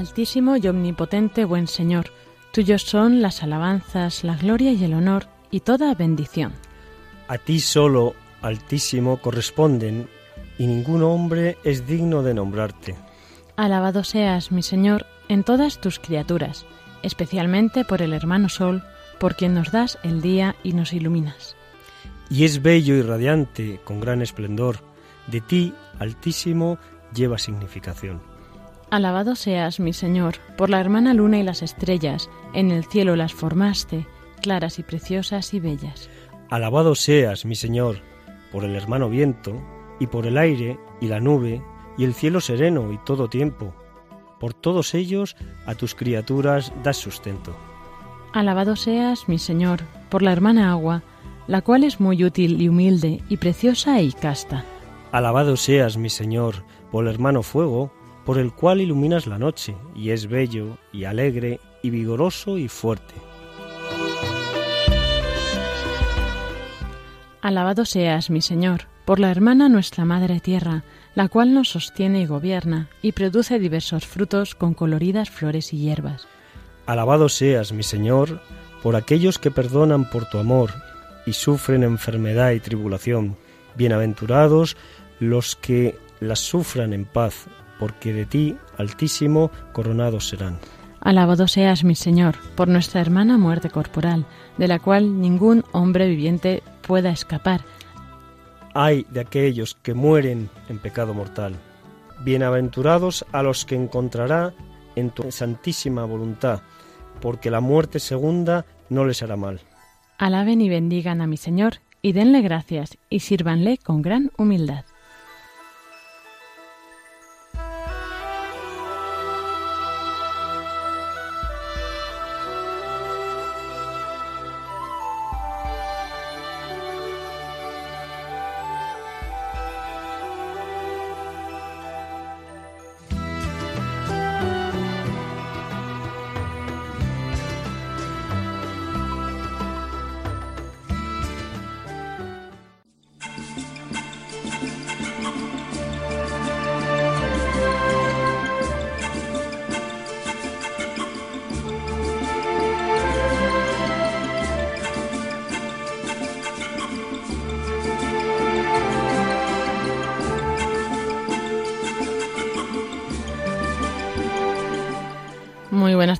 Altísimo y omnipotente buen Señor, tuyos son las alabanzas, la gloria y el honor y toda bendición. A ti solo, Altísimo, corresponden, y ningún hombre es digno de nombrarte. Alabado seas, mi Señor, en todas tus criaturas, especialmente por el hermano Sol, por quien nos das el día y nos iluminas. Y es bello y radiante, con gran esplendor. De ti, Altísimo, lleva significación. Alabado seas, mi Señor, por la hermana luna y las estrellas, en el cielo las formaste, claras y preciosas y bellas. Alabado seas, mi Señor, por el hermano viento, y por el aire, y la nube, y el cielo sereno y todo tiempo. Por todos ellos a tus criaturas das sustento. Alabado seas, mi Señor, por la hermana agua, la cual es muy útil y humilde, y preciosa y casta. Alabado seas, mi Señor, por el hermano fuego, por el cual iluminas la noche, y es bello, y alegre, y vigoroso, y fuerte. Alabado seas, mi Señor, por la hermana nuestra Madre Tierra, la cual nos sostiene y gobierna, y produce diversos frutos con coloridas flores y hierbas. Alabado seas, mi Señor, por aquellos que perdonan por tu amor, y sufren enfermedad y tribulación. Bienaventurados los que las sufran en paz, porque de ti, Altísimo, coronados serán. Alabado seas, mi Señor, por nuestra hermana muerte corporal, de la cual ningún hombre viviente pueda escapar. Ay de aquellos que mueren en pecado mortal. Bienaventurados a los que encontrará en tu santísima voluntad, porque la muerte segunda no les hará mal. Alaben y bendigan a mi Señor, y denle gracias, y sírvanle con gran humildad.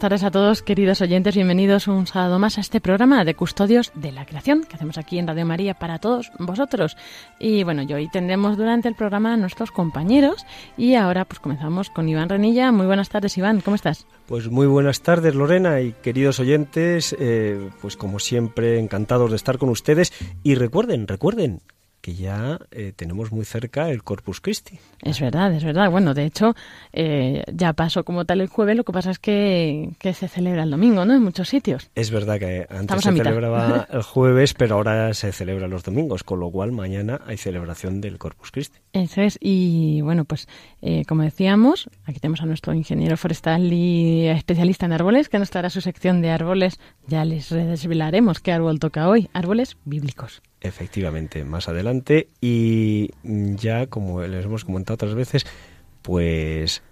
Buenas tardes a todos, queridos oyentes. Bienvenidos un sábado más a este programa de Custodios de la Creación que hacemos aquí en Radio María para todos vosotros. Y bueno, hoy tendremos durante el programa a nuestros compañeros y ahora pues comenzamos con Iván Renilla. Muy buenas tardes, Iván. ¿Cómo estás? Pues muy buenas tardes, Lorena y queridos oyentes. Eh, pues como siempre, encantados de estar con ustedes. Y recuerden, recuerden que ya eh, tenemos muy cerca el Corpus Christi. Es verdad, es verdad. Bueno, de hecho, eh, ya pasó como tal el jueves, lo que pasa es que, se celebra el domingo, ¿no? En muchos sitios. Es verdad que antes se celebraba el jueves, pero ahora se celebra los domingos, con lo cual mañana hay celebración del Corpus Christi. Eso es, y bueno, pues eh, como decíamos, aquí tenemos a nuestro ingeniero forestal y especialista en árboles, que nos dará su sección de árboles. Ya les desvelaremos qué árbol toca hoy, árboles bíblicos. Efectivamente, más adelante. Y ya, como les hemos comentado otras veces, pues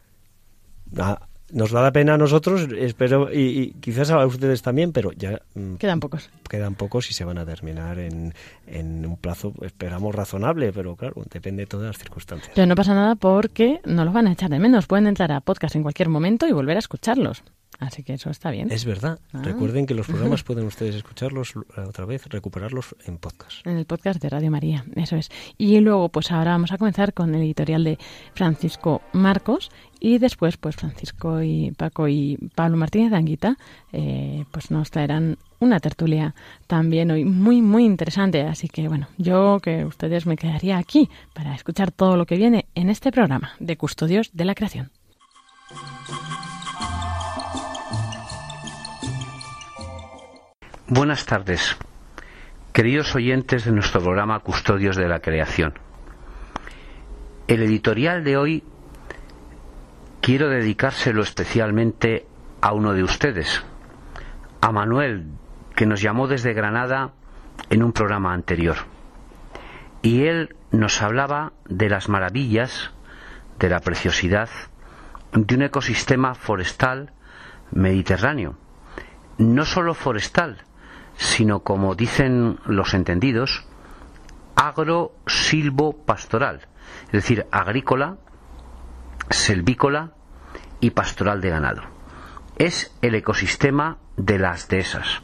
nos da pena a nosotros, espero, y, quizás a ustedes también, pero ya... Mm, quedan pocos. Quedan pocos y se van a terminar en, en un plazo, esperamos, razonable, pero claro, depende de todas las circunstancias. Pero no pasa nada porque no los van a echar de menos. Pueden entrar a podcast en cualquier momento y volver a escucharlos. Así que eso está bien. Es verdad. Ah. Recuerden que los programas pueden ustedes escucharlos otra vez, recuperarlos en podcast. En el podcast de Radio María, eso es. Y luego, pues ahora vamos a comenzar con el editorial de Francisco Marcos y después, pues Francisco y Paco y Pablo Martínez de Anguita, eh, pues nos traerán una tertulia también hoy muy, muy interesante. Así que bueno, yo que ustedes me quedaría aquí para escuchar todo lo que viene en este programa de Custodios de la Creación. Buenas tardes, queridos oyentes de nuestro programa Custodios de la Creación. El editorial de hoy quiero dedicárselo especialmente a uno de ustedes, a Manuel, que nos llamó desde Granada en un programa anterior. Y él nos hablaba de las maravillas, de la preciosidad de un ecosistema forestal mediterráneo. No solo forestal, sino como dicen los entendidos, agro-silvo-pastoral, es decir, agrícola, selvícola y pastoral de ganado. Es el ecosistema de las dehesas.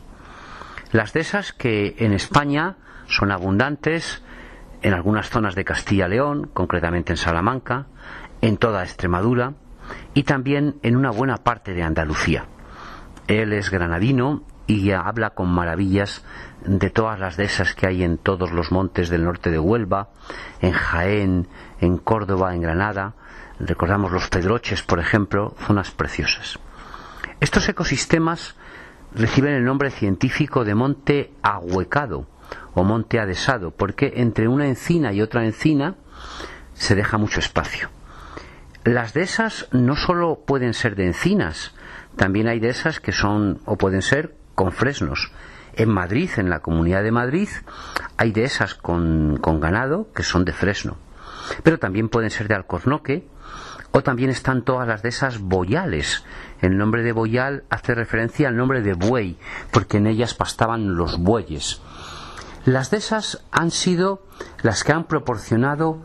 Las dehesas que en España son abundantes en algunas zonas de Castilla-León, concretamente en Salamanca, en toda Extremadura y también en una buena parte de Andalucía. Él es granadino y habla con maravillas de todas las dehesas que hay en todos los montes del norte de Huelva, en Jaén, en Córdoba, en Granada. Recordamos los Pedroches, por ejemplo, zonas preciosas. Estos ecosistemas reciben el nombre científico de monte ahuecado o monte adesado, porque entre una encina y otra encina se deja mucho espacio. Las dehesas no solo pueden ser de encinas, también hay dehesas que son o pueden ser con fresnos. En Madrid, en la Comunidad de Madrid, hay dehesas con, con ganado que son de fresno. Pero también pueden ser de alcornoque o también están todas las dehesas boyales. El nombre de boyal hace referencia al nombre de buey, porque en ellas pastaban los bueyes. Las dehesas han sido las que han proporcionado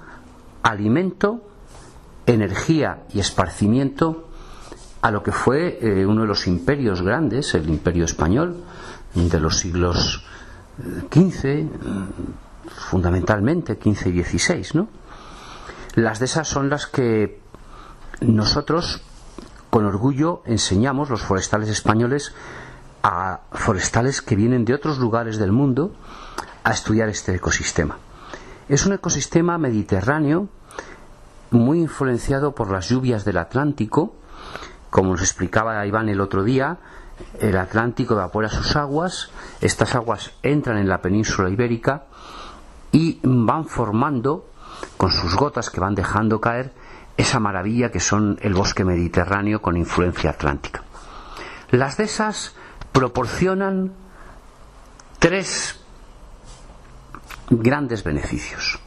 alimento, energía y esparcimiento a lo que fue eh, uno de los imperios grandes, el imperio español, de los siglos XV, eh, fundamentalmente XV y XVI, ¿no? Las de esas son las que nosotros con orgullo enseñamos, los forestales españoles, a forestales que vienen de otros lugares del mundo a estudiar este ecosistema. Es un ecosistema mediterráneo muy influenciado por las lluvias del Atlántico, como nos explicaba Iván el otro día, el Atlántico evapora sus aguas, estas aguas entran en la península ibérica y van formando, con sus gotas que van dejando caer, esa maravilla que son el bosque mediterráneo con influencia atlántica. Las de esas proporcionan tres grandes beneficios.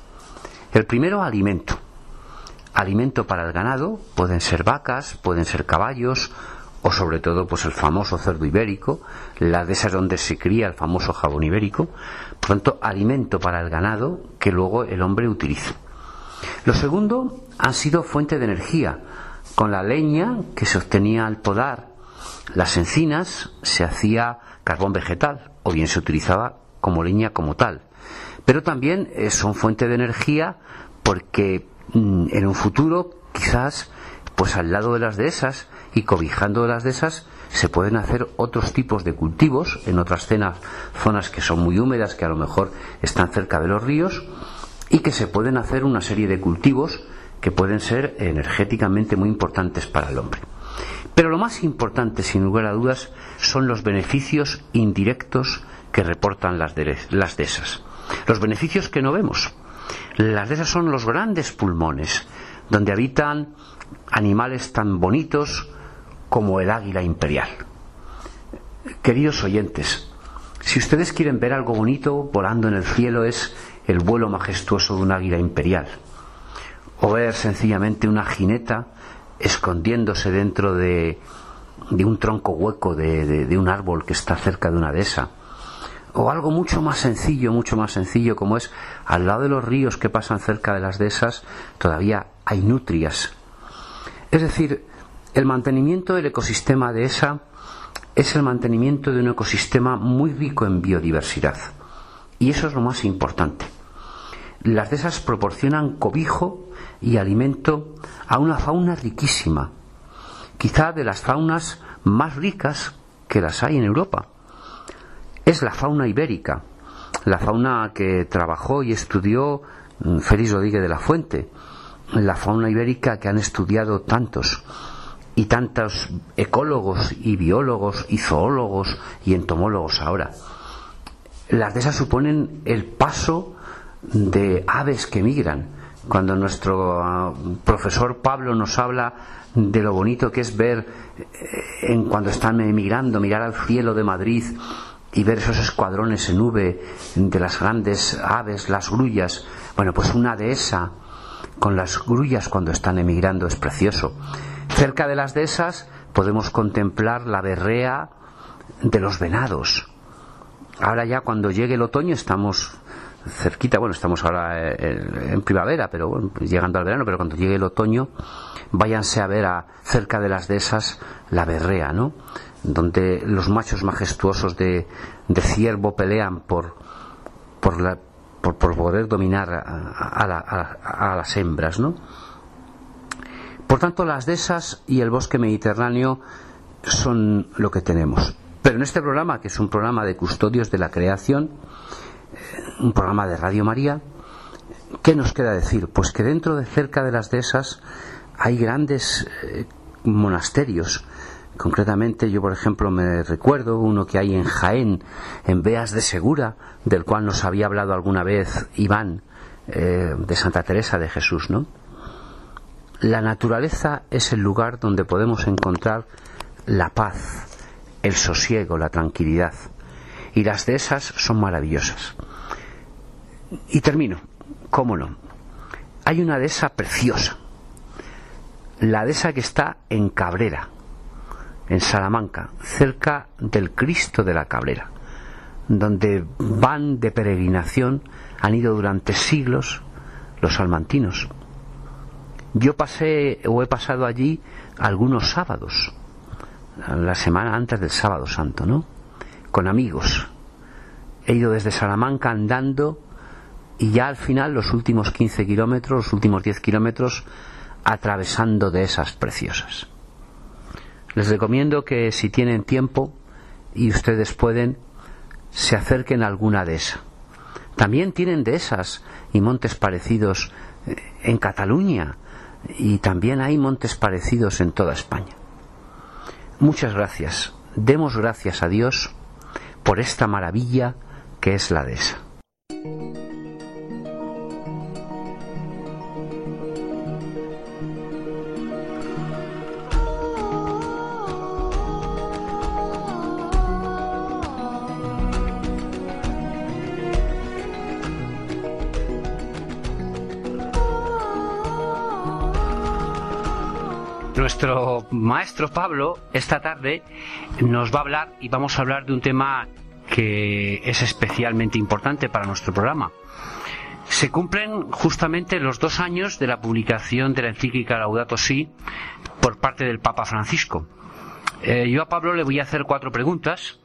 El primero, alimento alimento para el ganado, pueden ser vacas, pueden ser caballos, o sobre todo pues el famoso cerdo ibérico, la de esas donde se cría el famoso jabón ibérico, por tanto alimento para el ganado que luego el hombre utiliza. Lo segundo han sido fuente de energía, con la leña que se obtenía al podar las encinas se hacía carbón vegetal o bien se utilizaba como leña como tal. Pero también eh, son fuente de energía porque en un futuro quizás pues al lado de las dehesas y cobijando de las dehesas se pueden hacer otros tipos de cultivos en otras zonas que son muy húmedas, que a lo mejor están cerca de los ríos, y que se pueden hacer una serie de cultivos que pueden ser energéticamente muy importantes para el hombre. Pero lo más importante, sin lugar a dudas, son los beneficios indirectos que reportan las, las dehesas. Los beneficios que no vemos. Las dehesas son los grandes pulmones, donde habitan animales tan bonitos como el águila imperial. Queridos oyentes, si ustedes quieren ver algo bonito volando en el cielo es el vuelo majestuoso de un águila imperial, o ver sencillamente una jineta escondiéndose dentro de, un tronco hueco de, de un árbol que está cerca de una dehesa, o algo mucho más sencillo, mucho más sencillo como es al lado de los ríos que pasan cerca de las dehesas todavía hay nutrias. Es decir, el mantenimiento del ecosistema de esa es el mantenimiento de un ecosistema muy rico en biodiversidad. Y eso es lo más importante. Las de esas proporcionan cobijo y alimento a una fauna riquísima, quizá de las faunas más ricas que las hay en Europa. Es la fauna ibérica, la fauna que trabajó y estudió mm, Félix Rodríguez de la Fuente, la fauna ibérica que han estudiado tantos y tantos ecólogos y biólogos y zoólogos y entomólogos ahora. Las de esas suponen el paso de aves que migran. Cuando nuestro ah, profesor Pablo nos habla de lo bonito que es ver eh, en cuando están emigrando, mirar al cielo de Madrid y ver esos escuadrones en nube de las grandes aves, las grullas. Bueno, pues una de esas con las grullas cuando están emigrando es precioso. Cerca de las dehesas podemos contemplar la berrea de los venados. Ahora ya cuando llegue el otoño estamos cerquita, bueno, estamos ahora eh, en primavera, pero bueno, pues llegando al verano, pero cuando llegue el otoño, váyanse a ver a, cerca de las dehesas la berrea, ¿no? Donde los machos majestuosos de, ciervo pelean por, por, por, poder dominar a, a las hembras, ¿no? Por tanto, las dehesas y el bosque mediterráneo son lo que tenemos. Pero en este programa, que es un programa de custodios de la creación, eh, un programa de Radio María, ¿qué nos queda decir? Pues que dentro de cerca de las dehesas hay grandes eh, monasterios. Concretamente, yo por ejemplo me recuerdo uno que hay en Jaén, en Beas de Segura, del cual nos había hablado alguna vez Iván, eh, de Santa Teresa de Jesús, ¿no? La naturaleza es el lugar donde podemos encontrar la paz, el sosiego, la tranquilidad. Y las de esas son maravillosas. Y termino, cómo no. Hay una dehesa preciosa. La dehesa que está en Cabrera, en Salamanca, cerca del Cristo de la Cabrera, donde van de peregrinación, han ido durante siglos los salmantinos yo pasé o he pasado allí algunos sábados, la semana antes del sábado santo, ¿no? Con amigos. He ido desde Salamanca andando y ya al final los últimos 15 kilómetros, los últimos 10 kilómetros, atravesando de esas preciosas. Les recomiendo que si tienen tiempo y ustedes pueden, se acerquen a alguna de esas. También tienen de esas y montes parecidos eh, en Cataluña, y también hay montes parecidos en toda España. Muchas gracias. Demos gracias a Dios por esta maravilla que es la dehesa. Nuestro maestro Pablo esta tarde nos va a hablar y vamos a hablar de un tema que es especialmente importante para nuestro programa. Se cumplen justamente los dos años de la publicación de la encíclica Laudato Si por parte del Papa Francisco. Eh, yo a Pablo le voy a hacer cuatro preguntas,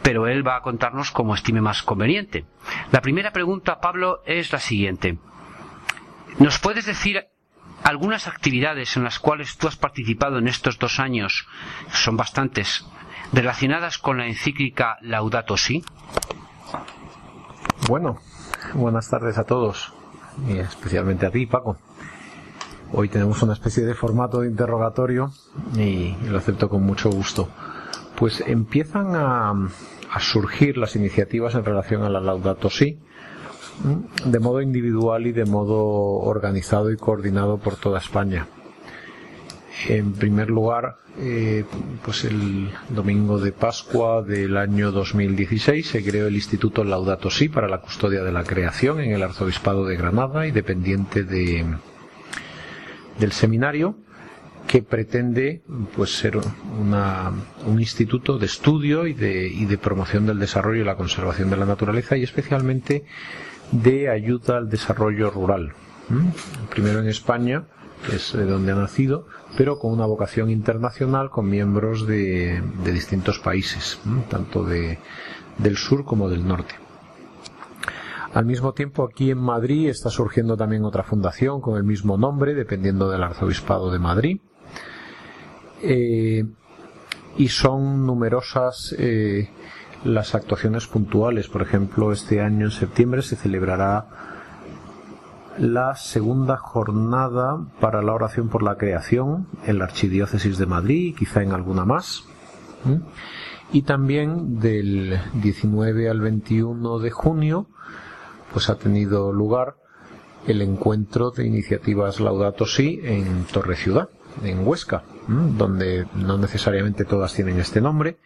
pero él va a contarnos como estime más conveniente. La primera pregunta, Pablo, es la siguiente. ¿Nos puedes decir algunas actividades en las cuales tú has participado en estos dos años, son bastantes, relacionadas con la encíclica Laudato Si? Bueno, buenas tardes a todos, y especialmente a ti, Paco. Hoy tenemos una especie de formato de interrogatorio y lo acepto con mucho gusto. Pues empiezan a, a surgir las iniciativas en relación a la Laudato Si, de modo individual y de modo organizado y coordinado por toda España. En primer lugar, eh, pues el domingo de Pascua del año 2016 se creó el Instituto Laudato Si para la custodia de la creación en el Arzobispado de Granada y dependiente de, del seminario que pretende pues ser una, un instituto de estudio y de, y de promoción del desarrollo y la conservación de la naturaleza y especialmente de ayuda al desarrollo rural. Primero en España, que es de donde ha nacido, pero con una vocación internacional con miembros de, de distintos países, tanto de, del sur como del norte. Al mismo tiempo, aquí en Madrid está surgiendo también otra fundación con el mismo nombre, dependiendo del Arzobispado de Madrid. Eh, y son numerosas eh, las actuaciones puntuales. Por ejemplo, este año en septiembre se celebrará la segunda jornada para la oración por la creación en la Archidiócesis de Madrid y quizá en alguna más. Y también del 19 al 21 de junio pues ha tenido lugar el encuentro de iniciativas Laudato Si en Torre Ciudad, en Huesca, donde no necesariamente todas tienen este nombre,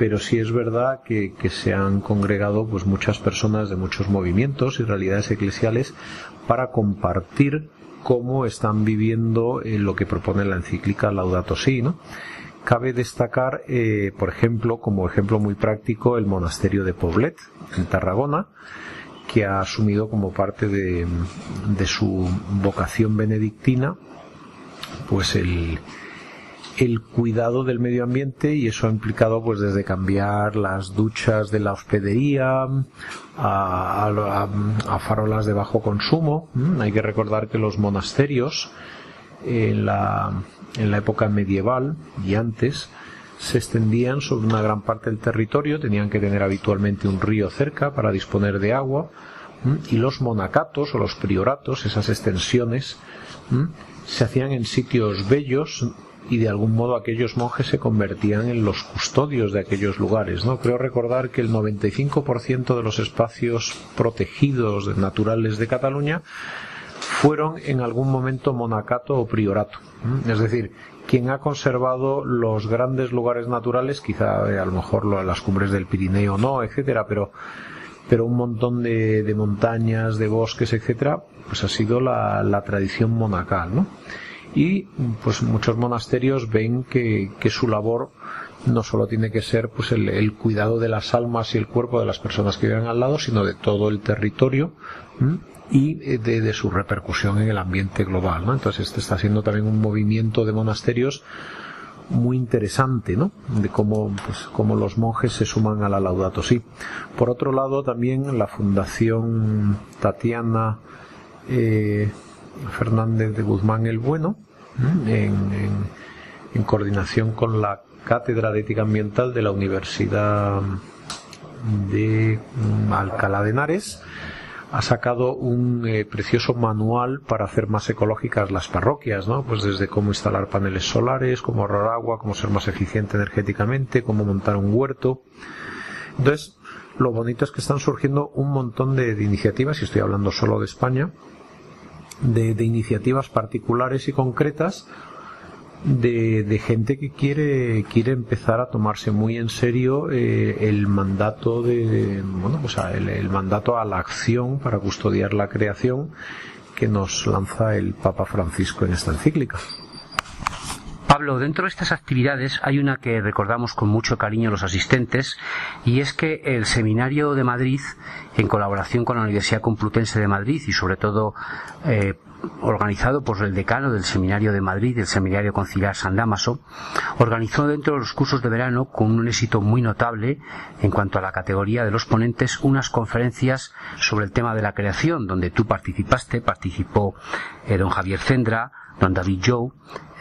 pero sí es verdad que, se han congregado pues muchas personas de muchos movimientos y realidades eclesiales para compartir cómo están viviendo eh, lo que propone la encíclica Laudato Si, ¿no? Cabe destacar, eh, por ejemplo, como ejemplo muy práctico, el monasterio de Poblet, en Tarragona, que ha asumido como parte de, de su vocación benedictina, pues el, el cuidado del medio ambiente y eso ha implicado pues desde cambiar las duchas de la hospedería a, farolas de bajo consumo. Mm, hay que recordar que los monasterios en la, en la época medieval y antes se extendían sobre una gran parte del territorio, tenían que tener habitualmente un río cerca para disponer de agua mm, y los monacatos o los prioratos, esas extensiones, mm, se hacían en sitios bellos y de algún modo aquellos monjes se convertían en los custodios de aquellos lugares. ¿no? Creo recordar que el 95% de los espacios protegidos naturales de Cataluña fueron en algún momento monacato o priorato. Es decir, quien ha conservado los grandes lugares naturales, quizá eh, a lo mejor las cumbres del Pirineo no, etcétera, pero pero un montón de, de montañas, de bosques, etcétera, pues ha sido la, la tradición monacal, ¿no? Y pues muchos monasterios ven que, su labor no solo tiene que ser pues el, cuidado de las almas y el cuerpo de las personas que viven al lado, sino de todo el territorio y eh, de, su repercusión en el ambiente global. ¿no? Entonces este está siendo también un movimiento de monasterios muy interesante, ¿no? De cómo, pues, cómo los monjes se suman a la Laudato. Por otro lado, también la Fundación Tatiana eh, Fernández de Guzmán el Bueno, en, coordinación con la Cátedra de Ética Ambiental de la Universidad de Alcalá de Henares, ha sacado un eh, precioso manual para hacer más ecológicas las parroquias, ¿no? Pues desde cómo instalar paneles solares, cómo ahorrar agua, cómo ser más eficiente energéticamente, cómo montar un huerto. Entonces, lo bonito es que están surgiendo un montón de iniciativas, y estoy hablando solo de España, de, iniciativas particulares y concretas de, gente que quiere quiere empezar a tomarse muy en serio eh, el mandato de bueno pues el, el, mandato a la acción para custodiar la creación que nos lanza el Papa Francisco en esta encíclica. Pablo, dentro de estas actividades hay una que recordamos con mucho cariño los asistentes y es que el Seminario de Madrid, en colaboración con la Universidad Complutense de Madrid y sobre todo eh, organizado por el decano del Seminario de Madrid, del Seminario Conciliar San Damaso, organizó dentro de los cursos de verano, con un éxito muy notable en cuanto a la categoría de los ponentes, unas conferencias sobre el tema de la creación, donde tú participaste, participó eh, don Javier Cendra, don David Joe,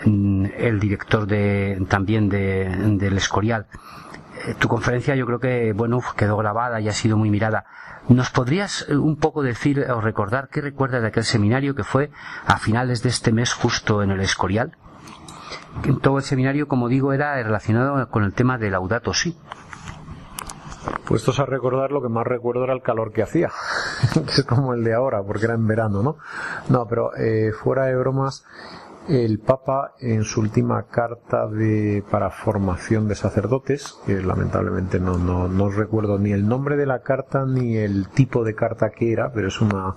el director de, también de, del Escorial. Eh, tu conferencia yo creo que, bueno, quedó grabada y ha sido muy mirada. ¿Nos podrías eh, un poco decir o recordar qué recuerdas de aquel seminario que fue a finales de este mes justo en el Escorial? Todo el seminario, como digo, era relacionado con el tema del Laudato Si. Puestos a recordar, lo que más recuerdo era el calor que hacía. es como el de ahora, porque era en verano, ¿no? No, pero eh, fuera de bromas, el Papa en su última carta de, para formación de sacerdotes, que lamentablemente no, no, no recuerdo ni el nombre de la carta ni el tipo de carta que era, pero es una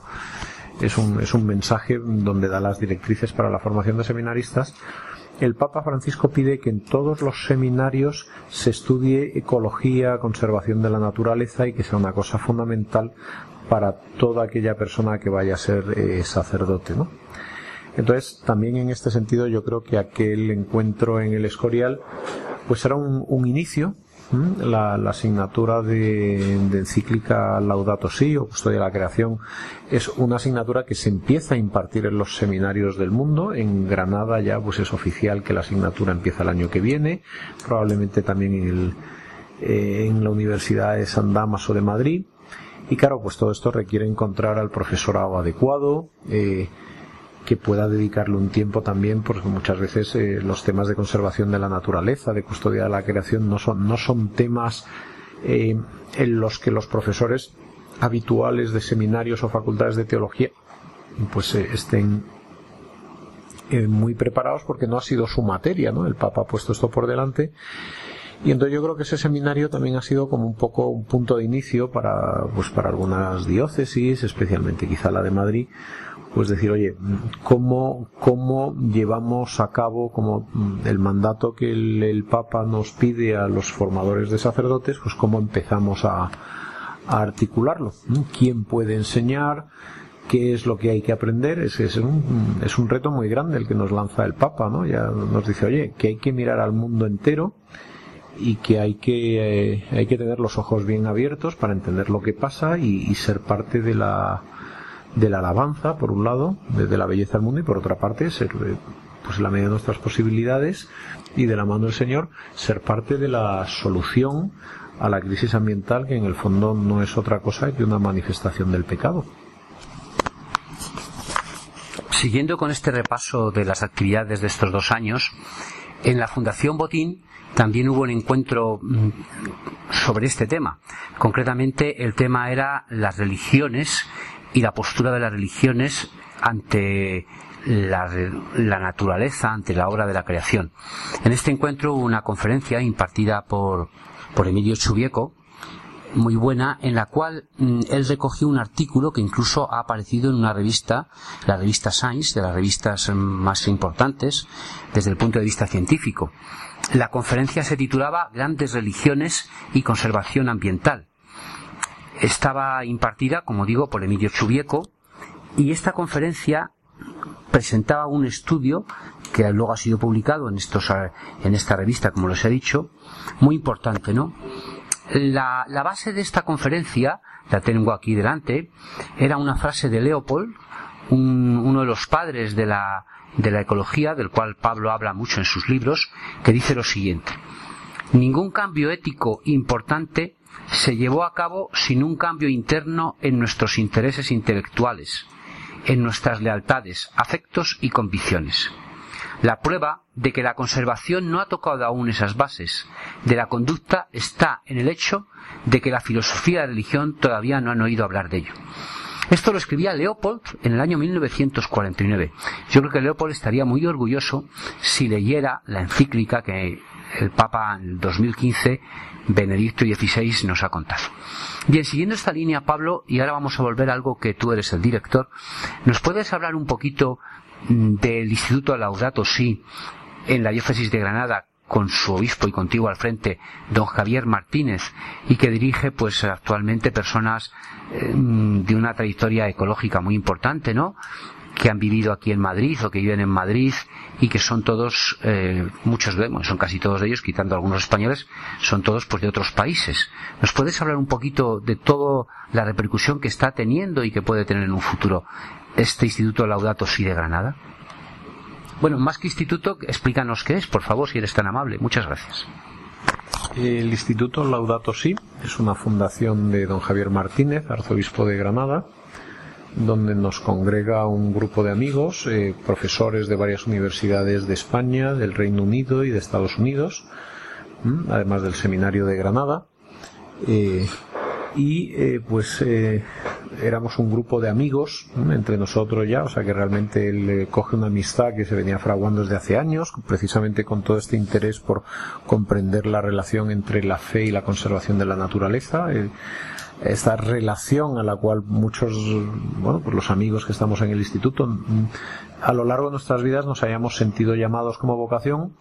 es un, es un mensaje donde da las directrices para la formación de seminaristas. El Papa Francisco pide que en todos los seminarios se estudie ecología, conservación de la naturaleza y que sea una cosa fundamental para toda aquella persona que vaya a ser eh, sacerdote, ¿no? Entonces, también en este sentido, yo creo que aquel encuentro en el Escorial, pues era un, inicio. La, asignatura de, encíclica Laudato Si o Custodia de la Creación es una asignatura que se empieza a impartir en los seminarios del mundo. En Granada ya pues es oficial que la asignatura empieza el año que viene, probablemente también en, el, eh, en la Universidad de San Damaso de Madrid. Y claro, pues todo esto requiere encontrar al profesorado adecuado, eh, que pueda dedicarle un tiempo también, porque muchas veces eh, los temas de conservación de la naturaleza, de custodia de la creación, no son, no son temas eh, en los que los profesores habituales de seminarios o facultades de teología pues eh, estén muy preparados porque no ha sido su materia, ¿no? El Papa ha puesto esto por delante y entonces yo creo que ese seminario también ha sido como un poco un punto de inicio para, pues para algunas diócesis, especialmente quizá la de Madrid, pues decir, oye, ¿cómo, cómo llevamos a cabo como el mandato que el, Papa nos pide a los formadores de sacerdotes, pues cómo empezamos a, articularlo? ¿Quién puede enseñar? ¿Qué es lo que hay que aprender? Es, es, un, es un reto muy grande el que nos lanza el Papa, ¿no? Ya nos dice, oye, que hay que mirar al mundo entero y que hay que, eh, hay que tener los ojos bien abiertos para entender lo que pasa y ser parte de la, de la alabanza, por un lado, desde la belleza del mundo, y por otra parte, ser, eh, pues en la medida de nuestras posibilidades y de la mano del Señor, ser parte de la solución a la crisis ambiental, que en el fondo no es otra cosa que una manifestación del pecado. Siguiendo con este repaso de las actividades de estos dos años, en la Fundación Botín también hubo un encuentro mm, sobre este tema. Concretamente, el tema era las religiones y la postura de las religiones ante la, naturaleza, ante la obra de la creación. En este encuentro hubo una conferencia impartida por, por Emilio Chubieco, muy buena, en la cual mm, él recogió un artículo que incluso ha aparecido en una revista, la revista Science, de las revistas más importantes desde el punto de vista científico. La conferencia se titulaba Grandes religiones y conservación ambiental estaba impartida, como digo, por Emilio Chubieco y esta conferencia presentaba un estudio que luego ha sido publicado en, estos, en esta revista, como les he dicho, muy importante, ¿no? La, base de esta conferencia, la tengo aquí delante, era una frase de Leopold, uno de los padres de la, de la ecología, del cual Pablo habla mucho en sus libros, que dice lo siguiente. Ningún cambio ético importante se llevó a cabo sin un cambio interno en nuestros intereses intelectuales, en nuestras lealtades, afectos y convicciones. La prueba de que la conservación no ha tocado aún esas bases de la conducta está en el hecho de que la filosofía y la religión todavía no han oído hablar de ello. Esto lo escribía Leopold en el año 1949. Yo creo que Leopold estaría muy orgulloso si leyera la encíclica que el Papa en 2015 Benedicto XVI nos ha contado. Bien, siguiendo esta línea, Pablo, y ahora vamos a volver a algo que tú eres el director, ¿nos puedes hablar un poquito mm, del Instituto Laudato Si en la diócesis de Granada con su obispo y contigo al frente, don Javier Martínez, y que dirige pues actualmente personas eh, de una trayectoria ecológica muy importante, ¿no? que han vivido aquí en Madrid o que viven en Madrid y que son todos, eh, muchos vemos, son casi todos de ellos, quitando algunos españoles, son todos pues de otros países. ¿Nos puedes hablar un poquito de toda la repercusión que está teniendo y que puede tener en un futuro este Instituto Laudato Si de Granada? Bueno, más que instituto, explícanos qué es, por favor, si eres tan amable. Muchas gracias. El Instituto Laudato Si es una fundación de don Javier Martínez, arzobispo de Granada, donde nos congrega un grupo de amigos, eh, profesores de varias universidades de España, del Reino Unido y de Estados Unidos, además del Seminario de Granada. Eh, y eh, pues éramos un grupo de amigos entre nosotros ya, o sea que realmente él coge una amistad que se venía fraguando desde hace años, precisamente con todo este interés por comprender la relación entre la fe y la conservación de la naturaleza. esta relación a la cual muchos, bueno, pues los amigos que estamos en el instituto, a lo largo de nuestras vidas nos hayamos sentido llamados como vocación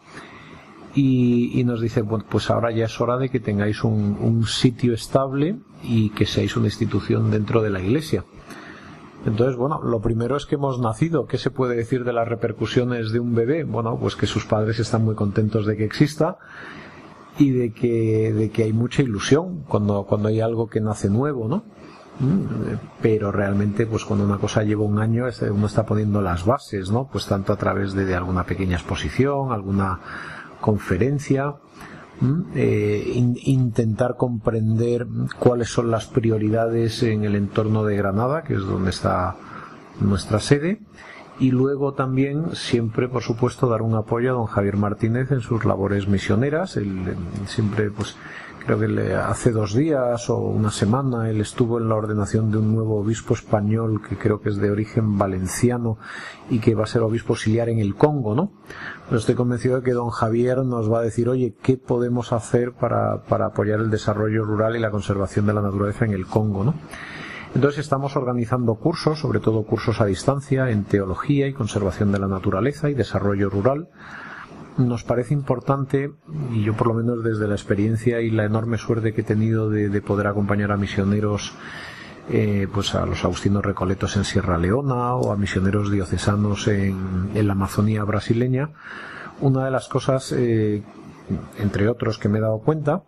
y, nos dice, bueno, pues ahora ya es hora de que tengáis un, sitio estable y que seáis una institución dentro de la iglesia. Entonces, bueno, lo primero es que hemos nacido. ¿Qué se puede decir de las repercusiones de un bebé? Bueno, pues que sus padres están muy contentos de que exista y de que, de que hay mucha ilusión cuando, cuando hay algo que nace nuevo, ¿no? Mm, pero realmente pues cuando una cosa lleva un año uno está poniendo las bases no pues tanto a través de alguna pequeña exposición alguna conferencia, eh, intentar comprender cuáles son las prioridades en el entorno de Granada, que es donde está nuestra sede, y luego también siempre, por supuesto, dar un apoyo a don Javier Martínez en sus labores misioneras. Él, siempre, pues, creo que hace dos días o una semana él estuvo en la ordenación de un nuevo obispo español que creo que es de origen valenciano y que va a ser obispo auxiliar en el Congo, ¿no? Estoy convencido de que don Javier nos va a decir, oye, ¿qué podemos hacer para, para apoyar el desarrollo rural y la conservación de la naturaleza en el Congo, ¿no? Entonces estamos organizando cursos, sobre todo cursos a distancia, en teología y conservación de la naturaleza y desarrollo rural. Nos parece importante, y yo por lo menos desde la experiencia y la enorme suerte que he tenido de, poder acompañar a misioneros eh, pues a los agustinos recoletos en Sierra Leona o a misioneros diocesanos en, la Amazonía brasileña, una de las cosas, eh, entre otros, que me he dado cuenta,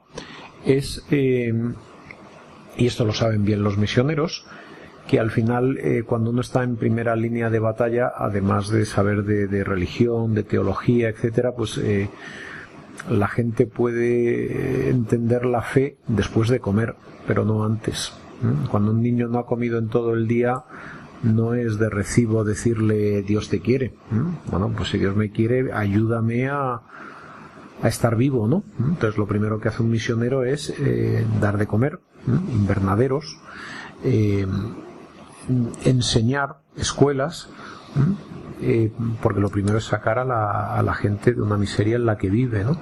es eh, y esto lo saben bien los misioneros, que al final eh, cuando uno está en primera línea de batalla, además de saber de, religión, de teología, etcétera, pues eh, la gente puede entender la fe después de comer, pero no antes. Cuando un niño no ha comido en todo el día, no es de recibo decirle Dios te quiere. Bueno, pues si Dios me quiere, ayúdame a, estar vivo, ¿no? Entonces lo primero que hace un misionero es eh, dar de comer, invernaderos, eh, enseñar escuelas, eh, porque lo primero es sacar a la, a la, gente de una miseria en la que vive, ¿no?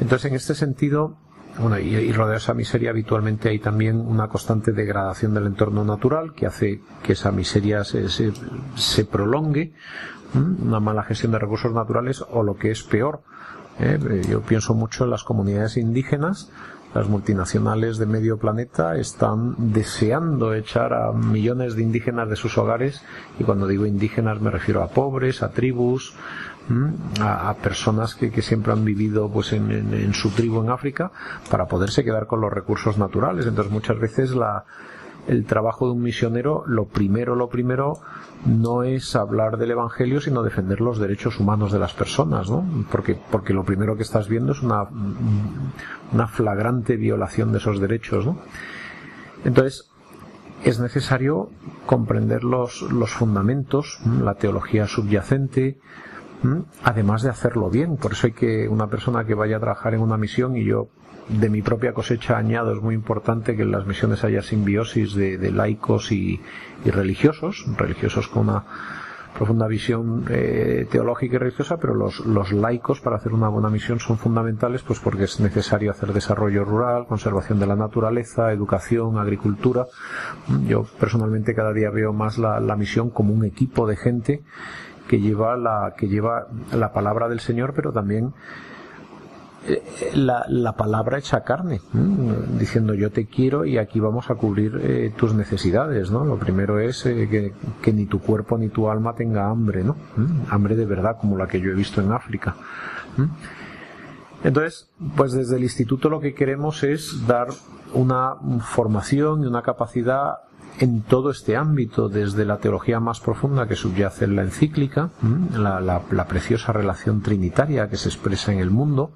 Entonces, en este sentido, bueno, y, y esa miseria habitualmente hay también una constante degradación del entorno natural que hace que esa miseria se, se, se prolongue, una mala gestión de recursos naturales o lo que es peor, ¿eh? yo pienso mucho en las comunidades indígenas las multinacionales de medio planeta están deseando echar a millones de indígenas de sus hogares y cuando digo indígenas me refiero a pobres, a tribus, a, personas que, siempre han vivido pues en, su tribu en África para poderse quedar con los recursos naturales. Entonces muchas veces la, el trabajo de un misionero, lo primero, lo primero, no es hablar del Evangelio, sino defender los derechos humanos de las personas, ¿no? Porque, porque lo primero que estás viendo es una, una flagrante violación de esos derechos, ¿no? Entonces, es necesario comprender los, los fundamentos, la teología subyacente, además de hacerlo bien. Por eso hay que una persona que vaya a trabajar en una misión y yo de mi propia cosecha añado es muy importante que en las misiones haya simbiosis de, laicos y, religiosos, religiosos con una profunda visión eh, teológica y religiosa, pero los, los, laicos para hacer una buena misión son fundamentales pues porque es necesario hacer desarrollo rural, conservación de la naturaleza, educación, agricultura. Yo personalmente cada día veo más la misión como un equipo de gente que lleva la, que lleva la palabra del Señor, pero también eh, la, la, palabra hecha carne, diciendo yo te quiero y aquí vamos a cubrir eh, tus necesidades, ¿no? Lo primero es que, que, ni tu cuerpo ni tu alma tenga hambre, ¿no? Hambre de verdad como la que yo he visto en África. Entonces, pues desde el instituto lo que queremos es dar una formación y una capacidad en todo este ámbito, desde la teología más profunda que subyace en la encíclica, la, preciosa relación trinitaria que se expresa en el mundo,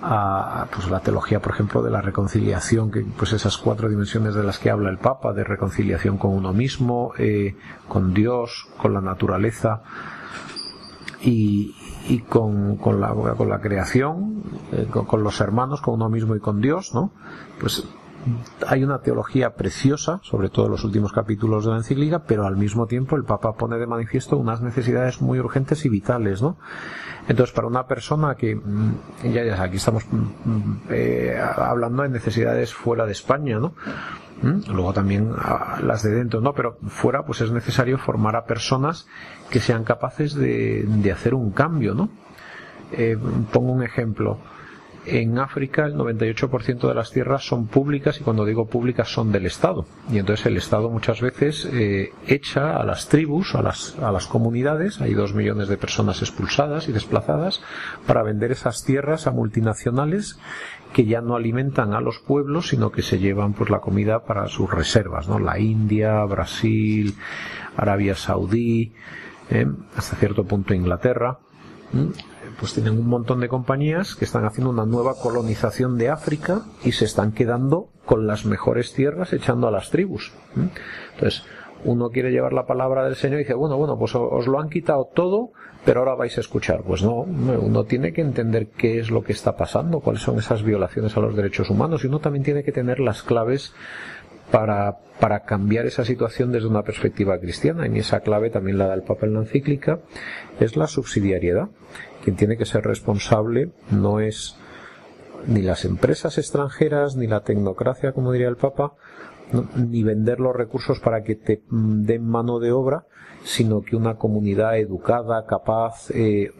a pues la teología, por ejemplo, de la reconciliación, que pues esas cuatro dimensiones de las que habla el Papa, de reconciliación con uno mismo, eh, con Dios, con la naturaleza y, con, con, la, con la creación, eh, con, con, los hermanos, con uno mismo y con Dios, ¿no? Pues hay una teología preciosa, sobre todo en los últimos capítulos de la encíclica, pero al mismo tiempo el Papa pone de manifiesto unas necesidades muy urgentes y vitales, ¿no? Entonces, para una persona que, mm, ya, ya aquí estamos mm, mm, eh, hablando de necesidades fuera de España, ¿no? Luego también ah, las de dentro, ¿no? Pero fuera, pues es necesario formar a personas que sean capaces de, hacer un cambio, ¿no? Eh, pongo un ejemplo en África el 98% de las tierras son públicas y cuando digo públicas son del Estado. Y entonces el Estado muchas veces eh, echa a las tribus, a las, a las comunidades, hay dos millones de personas expulsadas y desplazadas, para vender esas tierras a multinacionales que ya no alimentan a los pueblos, sino que se llevan pues la comida para sus reservas, ¿no? La India, Brasil, Arabia Saudí, eh, hasta cierto punto Inglaterra pues tienen un montón de compañías que están haciendo una nueva colonización de África y se están quedando con las mejores tierras echando a las tribus. Entonces, uno quiere llevar la palabra del Señor y dice, bueno, bueno, pues os lo han quitado todo, pero ahora vais a escuchar. Pues no, uno tiene que entender qué es lo que está pasando, cuáles son esas violaciones a los derechos humanos y uno también tiene que tener las claves para, para cambiar esa situación desde una perspectiva cristiana. Y esa clave también la da el Papa en la encíclica, es la subsidiariedad. Quien tiene que ser responsable no es ni las empresas extranjeras, ni la tecnocracia, como diría el Papa, ni vender los recursos para que te den mano de obra, sino que una comunidad educada, capaz, eh,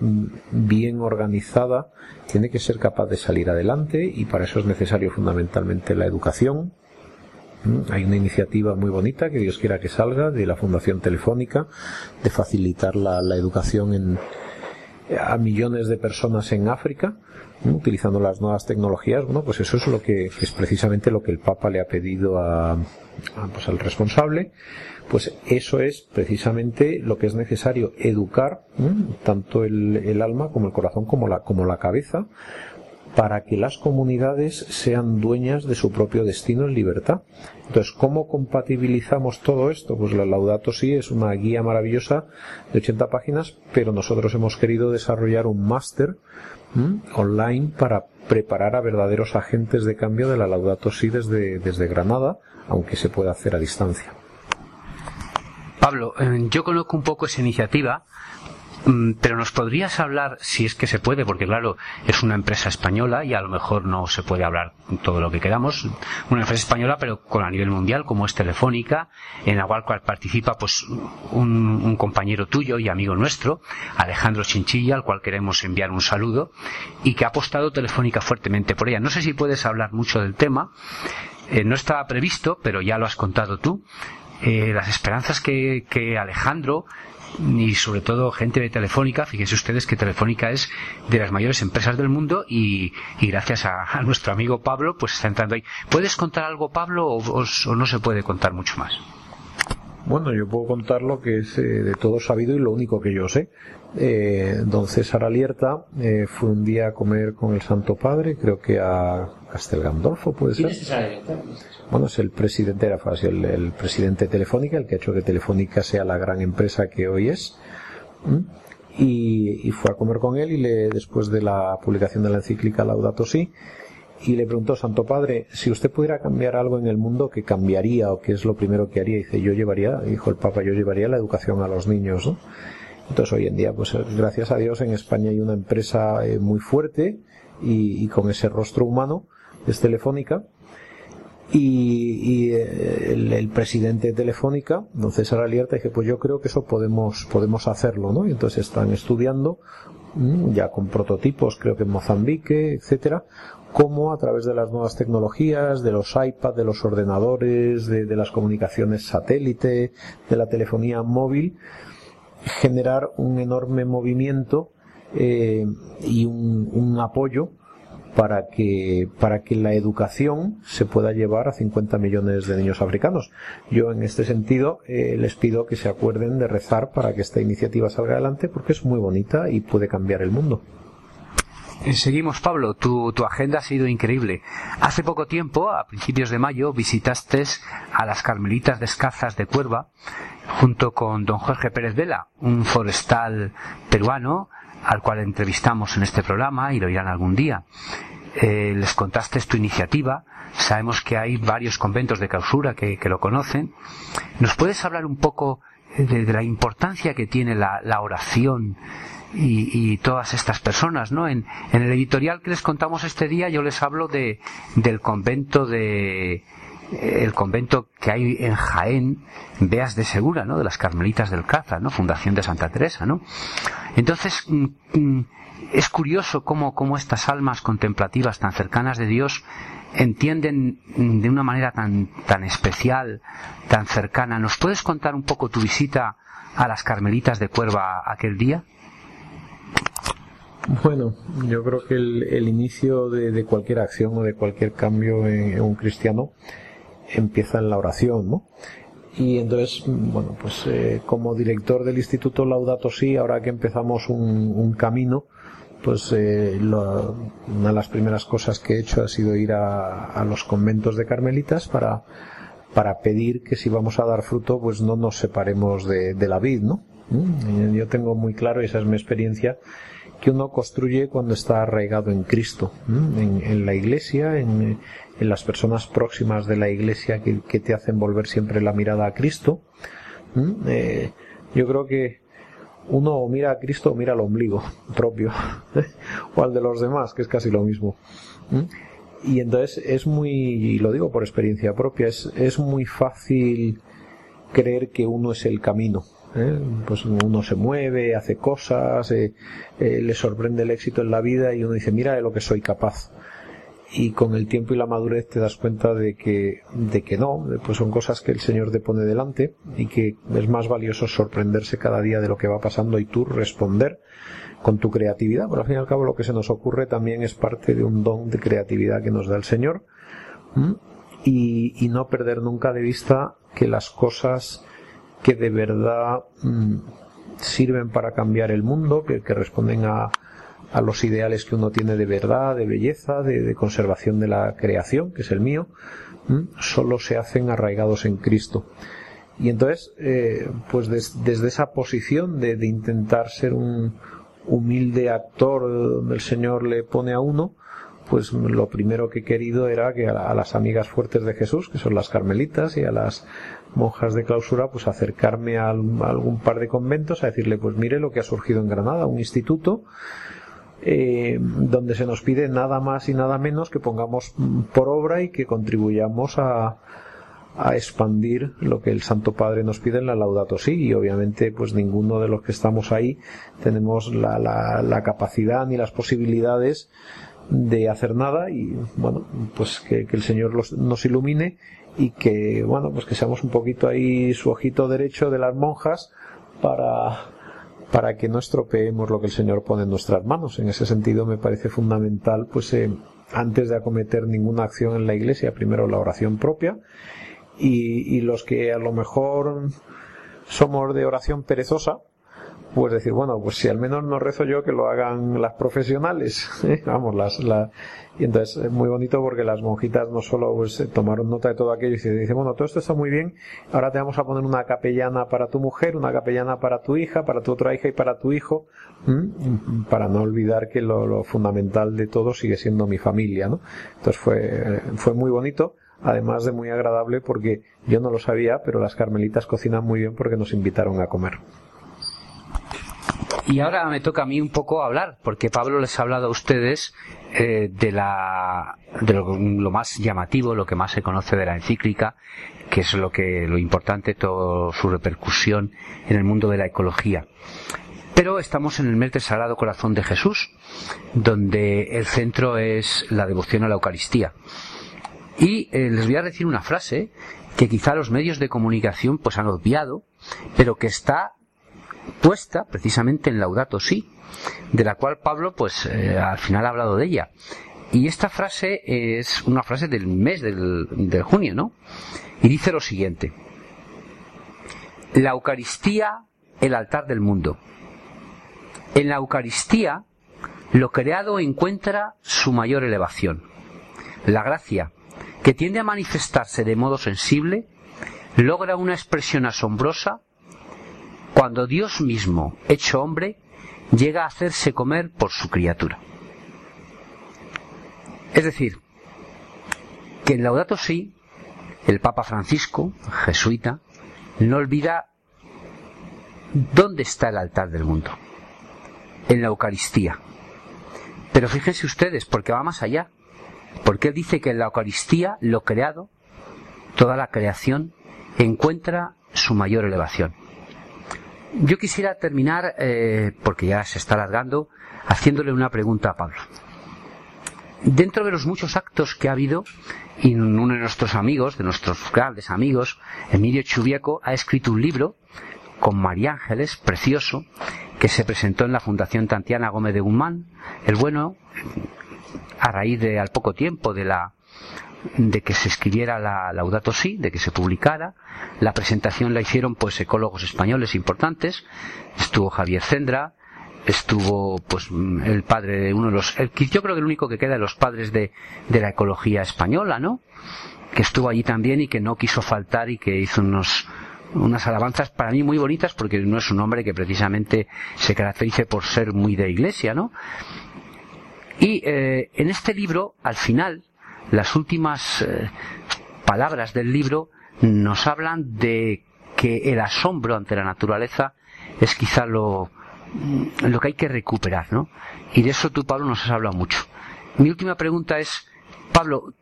bien organizada, tiene que ser capaz de salir adelante y para eso es necesario fundamentalmente la educación. Hay una iniciativa muy bonita que Dios quiera que salga de la Fundación Telefónica de facilitar la educación en, a millones de personas en África utilizando las nuevas tecnologías bueno pues eso es lo que es precisamente lo que el Papa le ha pedido a, pues al responsable. Pues eso es precisamente lo que es necesario educar tanto el, el, alma como el corazón como la como la cabeza para que las comunidades sean dueñas de su propio destino en libertad. Entonces, ¿cómo compatibilizamos todo esto? Pues la Laudato Si es una guía maravillosa de 80 páginas, pero nosotros hemos querido desarrollar un máster online para preparar a verdaderos agentes de cambio de la Laudato Si desde, desde Granada, aunque se pueda hacer a distancia. Pablo, eh, yo conozco un poco esa iniciativa pero nos podrías hablar, si es que se puede, porque claro, es una empresa española y a lo mejor no se puede hablar todo lo que queramos, una empresa española pero con a nivel mundial como es Telefónica, en la cual participa pues un, compañero tuyo y amigo nuestro, Alejandro Chinchilla, al cual queremos enviar un saludo, y que ha apostado Telefónica fuertemente por ella. No sé si puedes hablar mucho del tema, eh, no estaba previsto, pero ya lo has contado tú. Eh, las esperanzas que Alejandro y sobre todo gente de Telefónica. Fíjense ustedes que Telefónica es de las mayores empresas del mundo y, gracias a, nuestro amigo Pablo, pues está entrando ahí. ¿Puedes contar algo, Pablo, o, no se puede contar mucho más? Bueno, yo puedo contar lo que es eh, de todo sabido y lo único que yo sé. Eh, don César Alierta eh, fue un día a comer con el Santo Padre, creo que a Castel Gandolfo, puede ser. Bueno, es el presidente, era fácil, el, presidente de Telefónica, el que ha hecho que Telefónica sea la gran empresa que hoy es. Y, fue a comer con él y le, después de la publicación de la encíclica Laudato Si, y le preguntó, Santo Padre, si usted pudiera cambiar algo en el mundo, ¿qué cambiaría o qué es lo primero que haría? Y dice, yo llevaría, dijo el Papa, yo llevaría la educación a los niños, ¿no? Entonces hoy en día, pues gracias a Dios en España hay una empresa eh, muy fuerte y, con ese rostro humano, es Telefónica, y, eh, el, presidente de Telefónica, don César Alierta, dice, pues yo creo que eso podemos, podemos hacerlo, ¿no? Y entonces están estudiando ya con prototipos, creo que en Mozambique, etcétera, como a través de las nuevas tecnologías, de los iPads, de los ordenadores, de, las comunicaciones satélite, de la telefonía móvil, generar un enorme movimiento eh, y un apoyo para que, para que la educación se pueda llevar a 50 millones de niños africanos. Yo en este sentido eh, les pido que se acuerden de rezar para que esta iniciativa salga adelante porque es muy bonita y puede cambiar el mundo. Eh, seguimos, Pablo. Tu, tu, agenda ha sido increíble. Hace poco tiempo, a principios de mayo, visitaste a las Carmelitas Descalzas de Cuerva junto con don Jorge Pérez Vela, un forestal peruano al cual entrevistamos en este programa y lo irán algún día. Eh, les contaste tu iniciativa. Sabemos que hay varios conventos de clausura que, lo conocen. ¿Nos puedes hablar un poco de, la importancia que tiene la, oración y, todas estas personas, ¿no? En, el editorial que les contamos este día yo les hablo de, del convento de, el convento que hay en Jaén, Veas de Segura, ¿no? De las Carmelitas del Caza, ¿no? Fundación de Santa Teresa, ¿no? Entonces, mm, mm, es curioso cómo, cómo estas almas contemplativas tan cercanas de Dios entienden de una manera tan, tan especial, tan cercana. ¿Nos puedes contar un poco tu visita a las Carmelitas de Cuerva aquel día? Bueno, yo creo que el, inicio de, cualquier acción o de cualquier cambio en un cristiano empieza en la oración, ¿no? Y entonces, bueno, pues eh, como director del Instituto Laudato Si, ahora que empezamos un, camino, pues eh, una de las primeras cosas que he hecho ha sido ir a, los conventos de carmelitas para, para pedir que si vamos a dar fruto, pues no nos separemos de, la vid, ¿no? ¿Mm? Yo tengo muy claro, y esa es mi experiencia, que uno construye cuando está arraigado en Cristo, en, la iglesia, en, las personas próximas de la iglesia que, te hacen volver siempre la mirada a Cristo. Eh, yo creo que uno mira a Cristo o mira al ombligo propio, o al de los demás, que es casi lo mismo. Y entonces es muy, y lo digo por experiencia propia, es, es muy fácil creer que uno es el camino ¿eh? pues uno se mueve, hace cosas, eh, eh, le sorprende el éxito en la vida y uno dice, mira de lo que soy capaz. Y con el tiempo y la madurez te das cuenta de que, de que no, pues son cosas que el Señor te pone delante y que es más valioso sorprenderse cada día de lo que va pasando y tú responder con tu creatividad. Pero al fin y al cabo lo que se nos ocurre también es parte de un don de creatividad que nos da el Señor. Y, y no perder nunca de vista que las cosas que de verdad sirven para cambiar el mundo, que, responden a, a, los ideales que uno tiene de verdad, de belleza, de, conservación de la creación, que es el mío, solo se hacen arraigados en Cristo. Y entonces, eh, pues desde esa posición de, de, intentar ser un humilde actor donde el Señor le pone a uno, pues lo primero que he querido era que a, las amigas fuertes de Jesús, que son las carmelitas, y a las monjas de clausura, pues acercarme a, algún par de conventos a decirle, pues mire lo que ha surgido en Granada, un instituto eh, donde se nos pide nada más y nada menos que pongamos por obra y que contribuyamos a, expandir lo que el Santo Padre nos pide en la Laudato Si y obviamente pues ninguno de los que estamos ahí tenemos la, la, la capacidad ni las posibilidades de hacer nada y bueno pues que, el Señor nos ilumine y que bueno pues que seamos un poquito ahí su ojito derecho de las monjas para para que no estropeemos lo que el Señor pone en nuestras manos. En ese sentido me parece fundamental pues eh, antes de acometer ninguna acción en la iglesia primero la oración propia y, y los que a lo mejor somos de oración perezosa pues decir, bueno, pues si al menos no rezo yo, que lo hagan las profesionales. ¿eh? Vamos, las, la... Y entonces es muy bonito porque las monjitas no solo pues, tomaron nota de todo aquello y se dicen, bueno, todo esto está muy bien, ahora te vamos a poner una capellana para tu mujer, una capellana para tu hija, para tu otra hija y para tu hijo, para no olvidar que lo, lo, fundamental de todo sigue siendo mi familia, ¿no? Entonces fue, fue muy bonito además de muy agradable porque yo no lo sabía, pero las carmelitas cocinan muy bien porque nos invitaron a comer. Y ahora me toca a mí un poco hablar, porque Pablo les ha hablado a ustedes eh, de, la, de lo, más llamativo, lo que más se conoce de la encíclica, que es lo que lo importante, toda su repercusión en el mundo de la ecología. Pero estamos en el mes del Sagrado Corazón de Jesús, donde el centro es la devoción a la Eucaristía. Y eh, les voy a decir una frase que quizá los medios de comunicación pues han obviado, pero que está puesta precisamente en Laudato Si, de la cual Pablo pues eh, al final ha hablado de ella. Y esta frase es una frase del mes del, del junio, ¿no? Y dice lo siguiente. La Eucaristía, el altar del mundo. En la Eucaristía, lo creado encuentra su mayor elevación. La gracia, que tiende a manifestarse de modo sensible, logra una expresión asombrosa cuando Dios mismo, hecho hombre, llega a hacerse comer por su criatura. Es decir, que en Laudato Si, el Papa Francisco, jesuita, no olvida dónde está el altar del mundo. En la Eucaristía. Pero fíjense ustedes, porque va más allá. Porque él dice que en la Eucaristía lo creado, toda la creación, encuentra su mayor elevación. Yo quisiera terminar, eh, porque ya se está alargando, haciéndole una pregunta a Pablo. Dentro de los muchos actos que ha habido, y uno de nuestros amigos, de nuestros grandes amigos, Emilio Chubieco, ha escrito un libro con María Ángeles, precioso, que se presentó en la Fundación Tantiana Gómez de Guzmán, el bueno, a raíz de al poco tiempo de la de que se escribiera la Laudato Si, de que se publicara. La presentación la hicieron pues ecólogos españoles importantes. Estuvo Javier Cendra, estuvo pues el padre de uno de los yo creo que el único que queda de los padres de, de la ecología española, ¿no? Que estuvo allí también y que no quiso faltar y que hizo unos unas alabanzas para mí muy bonitas porque no es un hombre que precisamente se caracterice por ser muy de iglesia, ¿no? Y eh, en este libro, al final, las últimas eh, palabras del libro nos hablan de que el asombro ante la naturaleza es quizá lo, lo que hay que recuperar, ¿no? Y de eso tú, Pablo, nos has hablado mucho. Mi última pregunta es, Pablo,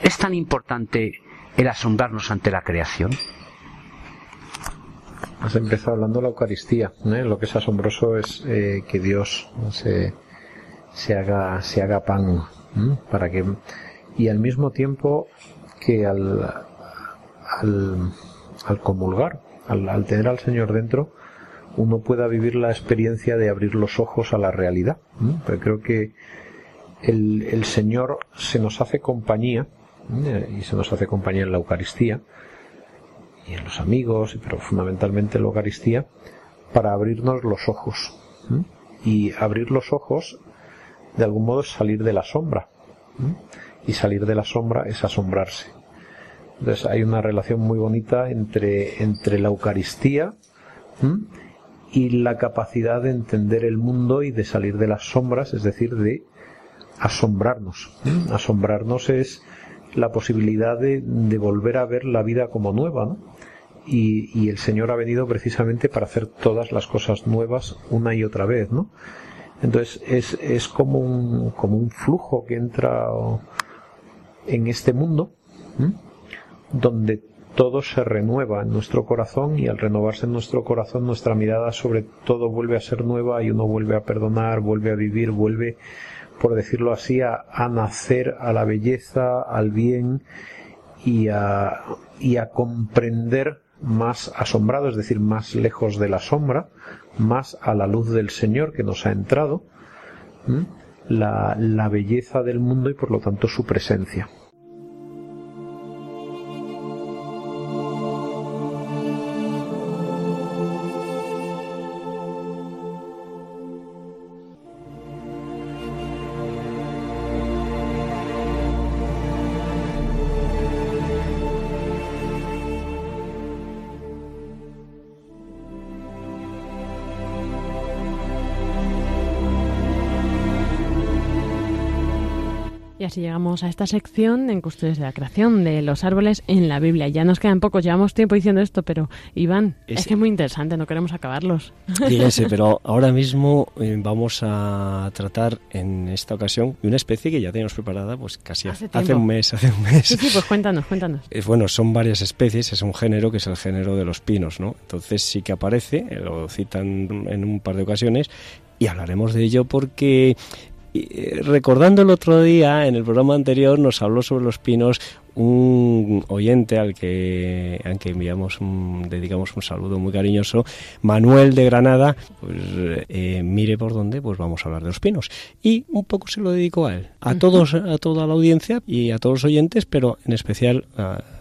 ¿es tan importante el asombrarnos ante la creación? Has empezado hablando de la Eucaristía. Lo que es asombroso es eh, que Dios se, se, haga, se haga pan para que y al mismo tiempo que al, al, comulgar, al, al, tener al Señor dentro, uno pueda vivir la experiencia de abrir los ojos a la realidad. Pero creo que el, el, Señor se nos hace compañía, y se nos hace compañía en la Eucaristía, y en los amigos, pero fundamentalmente en la Eucaristía, para abrirnos los ojos. Y abrir los ojos, de algún modo, es salir de la sombra y salir de la sombra es asombrarse. Entonces hay una relación muy bonita entre, entre la Eucaristía y la capacidad de entender el mundo y de salir de las sombras, es decir, de asombrarnos. Asombrarnos es la posibilidad de, de, volver a ver la vida como nueva, ¿no? Y, y, el Señor ha venido precisamente para hacer todas las cosas nuevas una y otra vez, ¿no? Entonces es, es como, un, como un flujo que entra en este mundo donde todo se renueva en nuestro corazón y al renovarse en nuestro corazón nuestra mirada sobre todo vuelve a ser nueva y uno vuelve a perdonar, vuelve a vivir, vuelve, por decirlo así, a, nacer a la belleza, al bien y a, y a comprender más asombrado, es decir, más lejos de la sombra, más a la luz del Señor que nos ha entrado la, la belleza del mundo y por lo tanto su presencia. Así llegamos a esta sección en Custodios de la Creación de los árboles en la Biblia. Ya nos quedan pocos, llevamos tiempo diciendo esto, pero Iván, es, que es muy interesante, no queremos acabarlos. Fíjense, pero ahora mismo eh, vamos a tratar en esta ocasión una especie que ya teníamos preparada pues casi hace, un mes, hace un mes. Sí, sí, pues cuéntanos, cuéntanos. Eh, bueno, son varias especies, es un género que es el género de los pinos, ¿no? Entonces sí que aparece, eh, lo citan en un par de ocasiones y hablaremos de ello porque eh, recordando el otro día, en el programa anterior, nos habló sobre los pinos un oyente al que, al que enviamos dedicamos un saludo muy cariñoso, Manuel de Granada, pues eh, mire por dónde, pues vamos a hablar de los pinos. Y un poco se lo dedico a él, a todos, a toda la audiencia y a todos los oyentes, pero en especial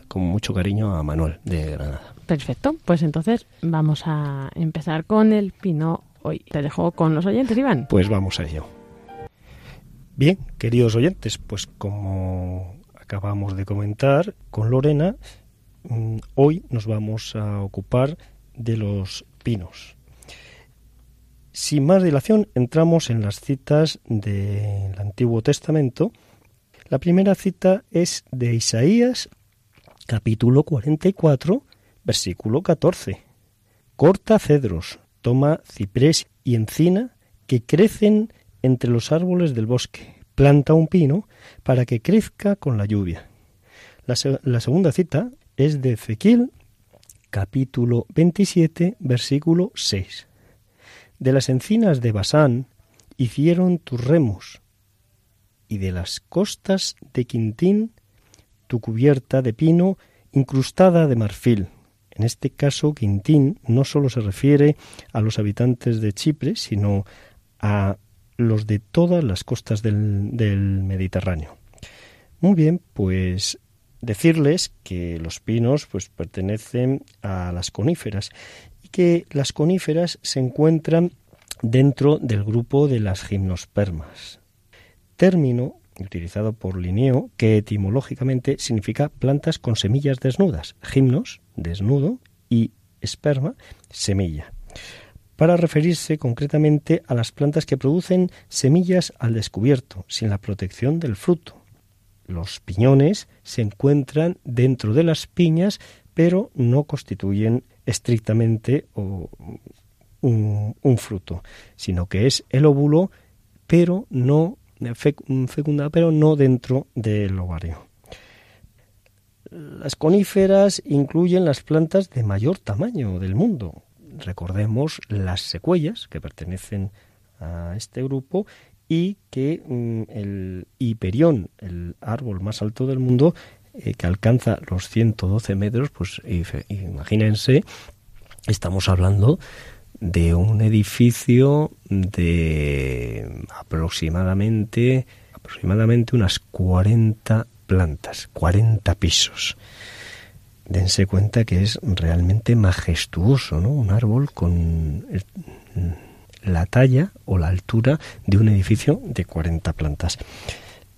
con mucho cariño a Manuel de Granada. Perfecto, pues entonces vamos a empezar con el pino hoy. Te dejo con los oyentes, Iván. Pues vamos a ello. Bien, queridos oyentes, pues como acabamos de comentar con Lorena, mm, hoy nos vamos a ocupar de los pinos. Sin más dilación, entramos en las citas del Antiguo Testamento. La primera cita es de Isaías, capítulo 44, versículo 14. Corta cedros, toma ciprés y encina que crecen entre los árboles del bosque, planta un pino para que crezca con la lluvia. La, segunda cita es de Ezequiel, capítulo 27, versículo 6. De las encinas de Basán hicieron tus remos, y de las costas de Quintín tu cubierta de pino incrustada de marfil. En este caso, Quintín no solo se refiere a los habitantes de Chipre, sino a los de todas las costas del, Mediterráneo. Muy bien, pues decirles que los pinos pues pertenecen a las coníferas y que las coníferas se encuentran dentro del grupo de las gimnospermas. Término utilizado por Linneo que etimológicamente significa plantas con semillas desnudas, gimnos, desnudo y esperma, semilla para referirse concretamente a las plantas que producen semillas al descubierto, sin la protección del fruto. Los piñones se encuentran dentro de las piñas, pero no constituyen estrictamente un, fruto, sino que es el óvulo, pero no fecunda, pero no dentro del ovario. Las coníferas incluyen las plantas de mayor tamaño del mundo, recordemos las secuellas que pertenecen a este grupo y que mm, el hiperión, el árbol más alto del mundo, eh, que alcanza los 112 metros, pues imagínense, estamos hablando de un edificio de aproximadamente, aproximadamente unas 40 plantas, 40 pisos dense cuenta que es realmente majestuoso, ¿no? Un árbol con la talla o la altura de un edificio de 40 plantas.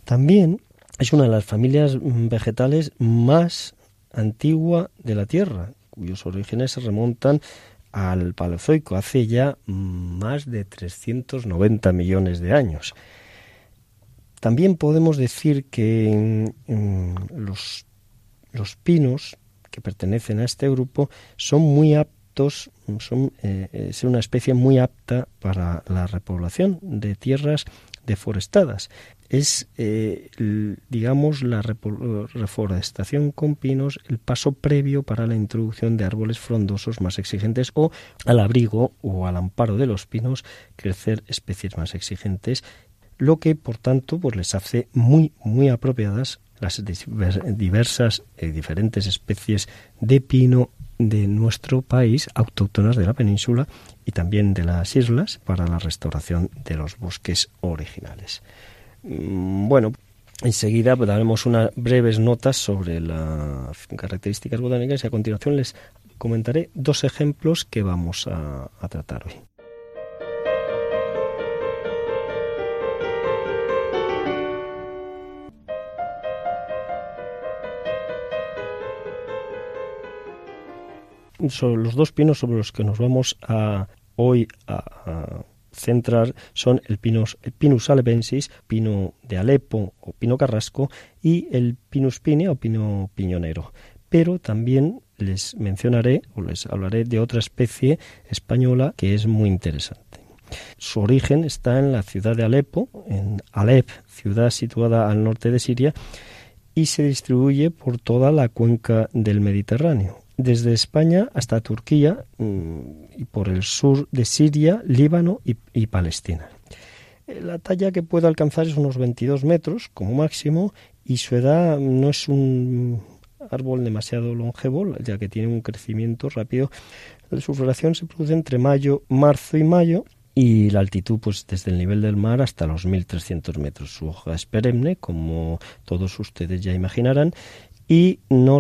También es una de las familias vegetales más antigua de la Tierra, cuyos orígenes se remontan al Paleozoico, hace ya más de 390 millones de años. También podemos decir que los, los pinos que pertenecen a este grupo son muy aptos, son eh, es una especie muy apta para la repoblación de tierras deforestadas. Es, eh, digamos, la reforestación con pinos el paso previo para la introducción de árboles frondosos más exigentes o al abrigo o al amparo de los pinos crecer especies más exigentes lo que por tanto pues les hace muy muy apropiadas las diversas y diferentes especies de pino de nuestro país, autóctonas de la península y también de las islas, para la restauración de los bosques originales. Mm, bueno, enseguida daremos unas breves notas sobre las características botánicas y a continuación les comentaré dos ejemplos que vamos a tratar hoy. Sobre los dos pinos sobre los que nos vamos a hoy a, centrar son el Pinus, el Pinus alebensis, pino de Alepo o pino carrasco y el Pinus pinea o pino piñonero. Pero también les mencionaré o les hablaré de otra especie española que es muy interesante. Su origen está en la ciudad de Alepo, en Alep, ciudad situada al norte de Siria, y se distribuye por toda la cuenca del Mediterráneo, desde España hasta Turquía mm, y por el sur de Siria, Líbano y, Palestina. Eh, la talla que puede alcanzar es unos 22 metros como máximo y su edad no es un árbol demasiado longevo, ya que tiene un crecimiento rápido. Su floración se produce entre mayo, marzo y mayo y la altitud pues desde el nivel del mar hasta los 1300 metros. Su hoja es perenne, como todos ustedes ya imaginarán, y no,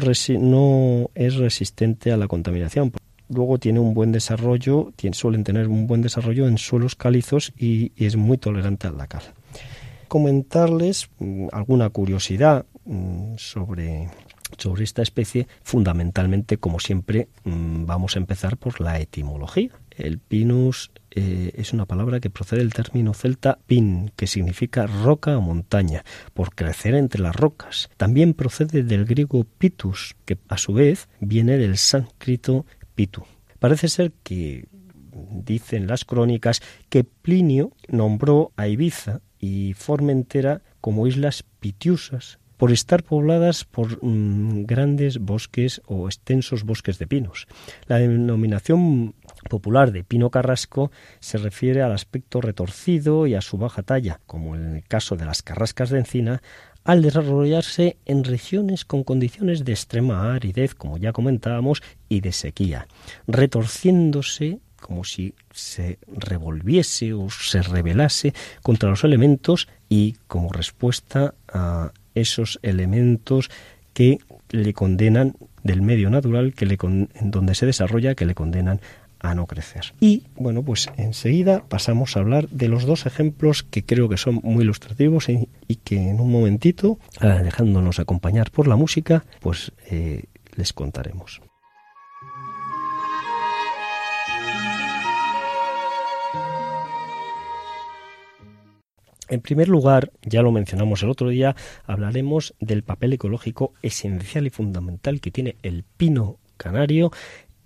es resistente a la contaminación. Luego tiene un buen desarrollo, suelen tener un buen desarrollo en suelos calizos y, es muy tolerante a la cal. Comentarles mm, alguna curiosidad mm, sobre sobre esta especie, fundamentalmente, como siempre, mm, vamos a empezar por la etimología. El pinus eh, es una palabra que procede del término celta pin, que significa roca o montaña, por crecer entre las rocas. También procede del griego pitus, que a su vez viene del sánscrito pitu. Parece ser que dicen las crónicas que Plinio nombró a Ibiza y Formentera como islas pitiusas por estar pobladas por mm, grandes bosques o extensos bosques de pinos. La denominación popular de pino carrasco se refiere al aspecto retorcido y a su baja talla, como en el caso de las carrascas de encina, al desarrollarse en regiones con condiciones de extrema aridez, como ya comentábamos, y de sequía, retorciéndose como si se revolviese o se rebelase contra los elementos y como respuesta a esos elementos que le condenan del medio natural que le donde se desarrolla que le condenan a no crecer. Y bueno, pues enseguida pasamos a hablar de los dos ejemplos que creo que son muy ilustrativos y, que en un momentito, ah, dejándonos acompañar por la música, pues eh, les contaremos. En primer lugar, ya lo mencionamos el otro día, hablaremos del papel ecológico esencial y fundamental que tiene el pino canario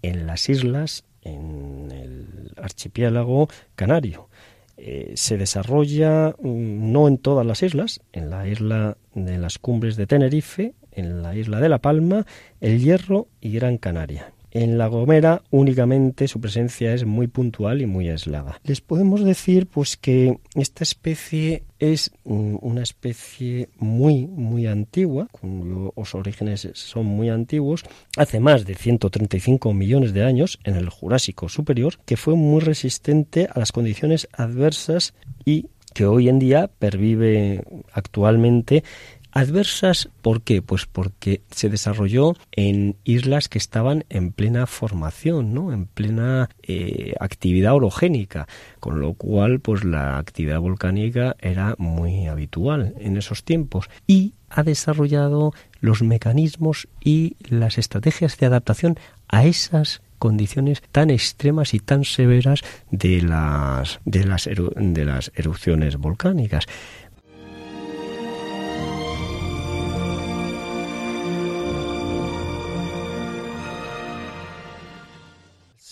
en las islas, en el archipiélago canario. Eh, se desarrolla mm, no en todas las islas, en la isla de las cumbres de Tenerife, en la isla de La Palma, El Hierro y Gran Canaria. En La Gomera únicamente su presencia es muy puntual y muy aislada. Les podemos decir pues que esta especie es mm, una especie muy muy antigua, cuyos orígenes son muy antiguos, hace más de 135 millones de años en el Jurásico superior, que fue muy resistente a las condiciones adversas y que hoy en día pervive actualmente Adversas, ¿por qué? Pues porque se desarrolló en islas que estaban en plena formación, ¿no? En plena eh, actividad orogénica, con lo cual, pues la actividad volcánica era muy habitual en esos tiempos y ha desarrollado los mecanismos y las estrategias de adaptación a esas condiciones tan extremas y tan severas de las de las, de las erupciones volcánicas.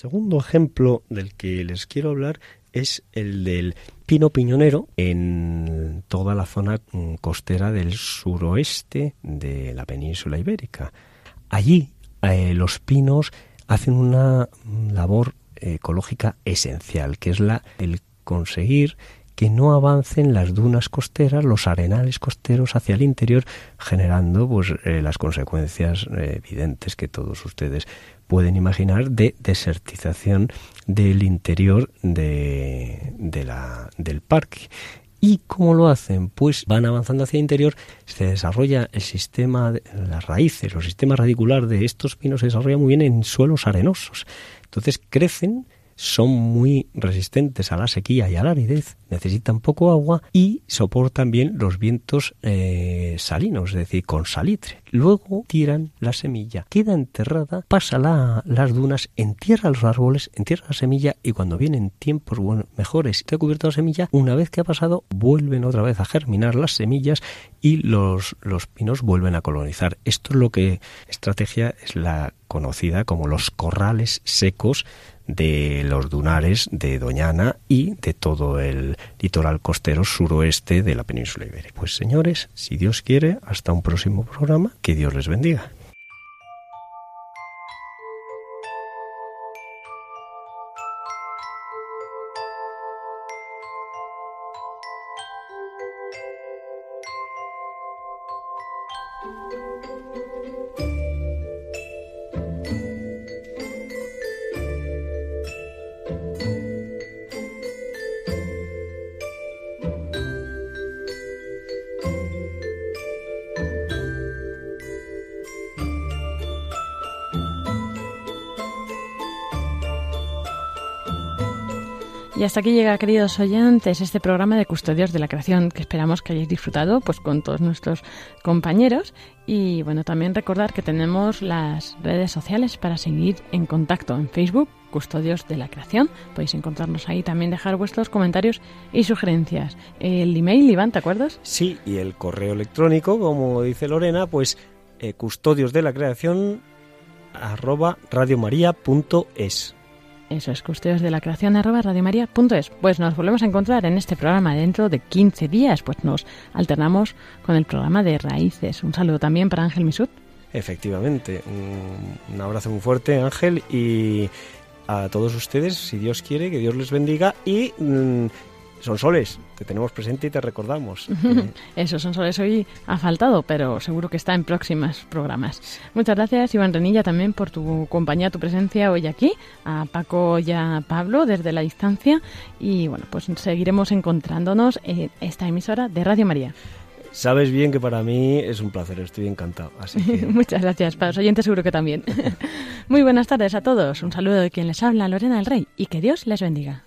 Segundo ejemplo del que les quiero hablar es el del pino piñonero en toda la zona mm, costera del suroeste de la península ibérica. Allí eh, los pinos hacen una labor ecológica esencial, que es la el conseguir que no avancen las dunas costeras, los arenales costeros hacia el interior, generando pues eh, las consecuencias eh, evidentes que todos ustedes pueden imaginar de desertización del interior de, la, del parque. ¿Y cómo lo hacen? Pues van avanzando hacia el interior, se desarrolla el sistema, las raíces, el sistema radicular de estos pinos se desarrolla muy bien en suelos arenosos. Entonces crecen, son muy resistentes a la sequía y a la aridez, necesitan poco agua y soportan bien los vientos eh, salinos, es decir, con salitre. luego tiran la semilla, queda enterrada, pasa la, las dunas, entierra los árboles, entierra la semilla y cuando vienen tiempos mejores y te ha cubierto la semilla, una vez que ha pasado, vuelven otra vez a germinar las semillas y los, los pinos vuelven a colonizar. Esto es lo que estrategia es la conocida como los corrales secos de los dunares de Doñana y de todo el litoral costero suroeste de la península ibérica. Pues señores, si Dios quiere, hasta un próximo programa, que Dios les bendiga. Hasta aquí llega, queridos oyentes, este programa de Custodios de la Creación que esperamos que hayáis disfrutado pues con todos nuestros compañeros. Y bueno, también recordar que tenemos las redes sociales para seguir en contacto en Facebook, Custodios de la Creación. Podéis encontrarnos ahí, también dejar vuestros comentarios y sugerencias. El email, Iván, ¿te acuerdas? Sí, y el correo electrónico, como dice Lorena, pues eh, custodios de la creación arroba. Eso es, custodios de la creación arroba radiomaria.es. Pues nos volvemos a encontrar en este programa dentro de 15 días, pues nos alternamos con el programa de Raíces. Un saludo también para Ángel Misut. Efectivamente, un, abrazo muy fuerte Ángel y a todos ustedes, si Dios quiere, que Dios les bendiga y mm, son soles, te tenemos presente y te recordamos. Eso, son soles hoy ha faltado, pero seguro que está en próximos programas. Muchas gracias, Iván Renilla, también por tu compañía, tu presencia hoy aquí, a Paco y a Pablo desde la distancia. Y bueno, pues seguiremos encontrándonos en esta emisora de Radio María. Sabes bien que para mí es un placer, estoy encantado. Así que... Muchas gracias, para los oyentes seguro que también. Muy buenas tardes a todos, un saludo de quien les habla, Lorena del Rey, y que Dios les bendiga.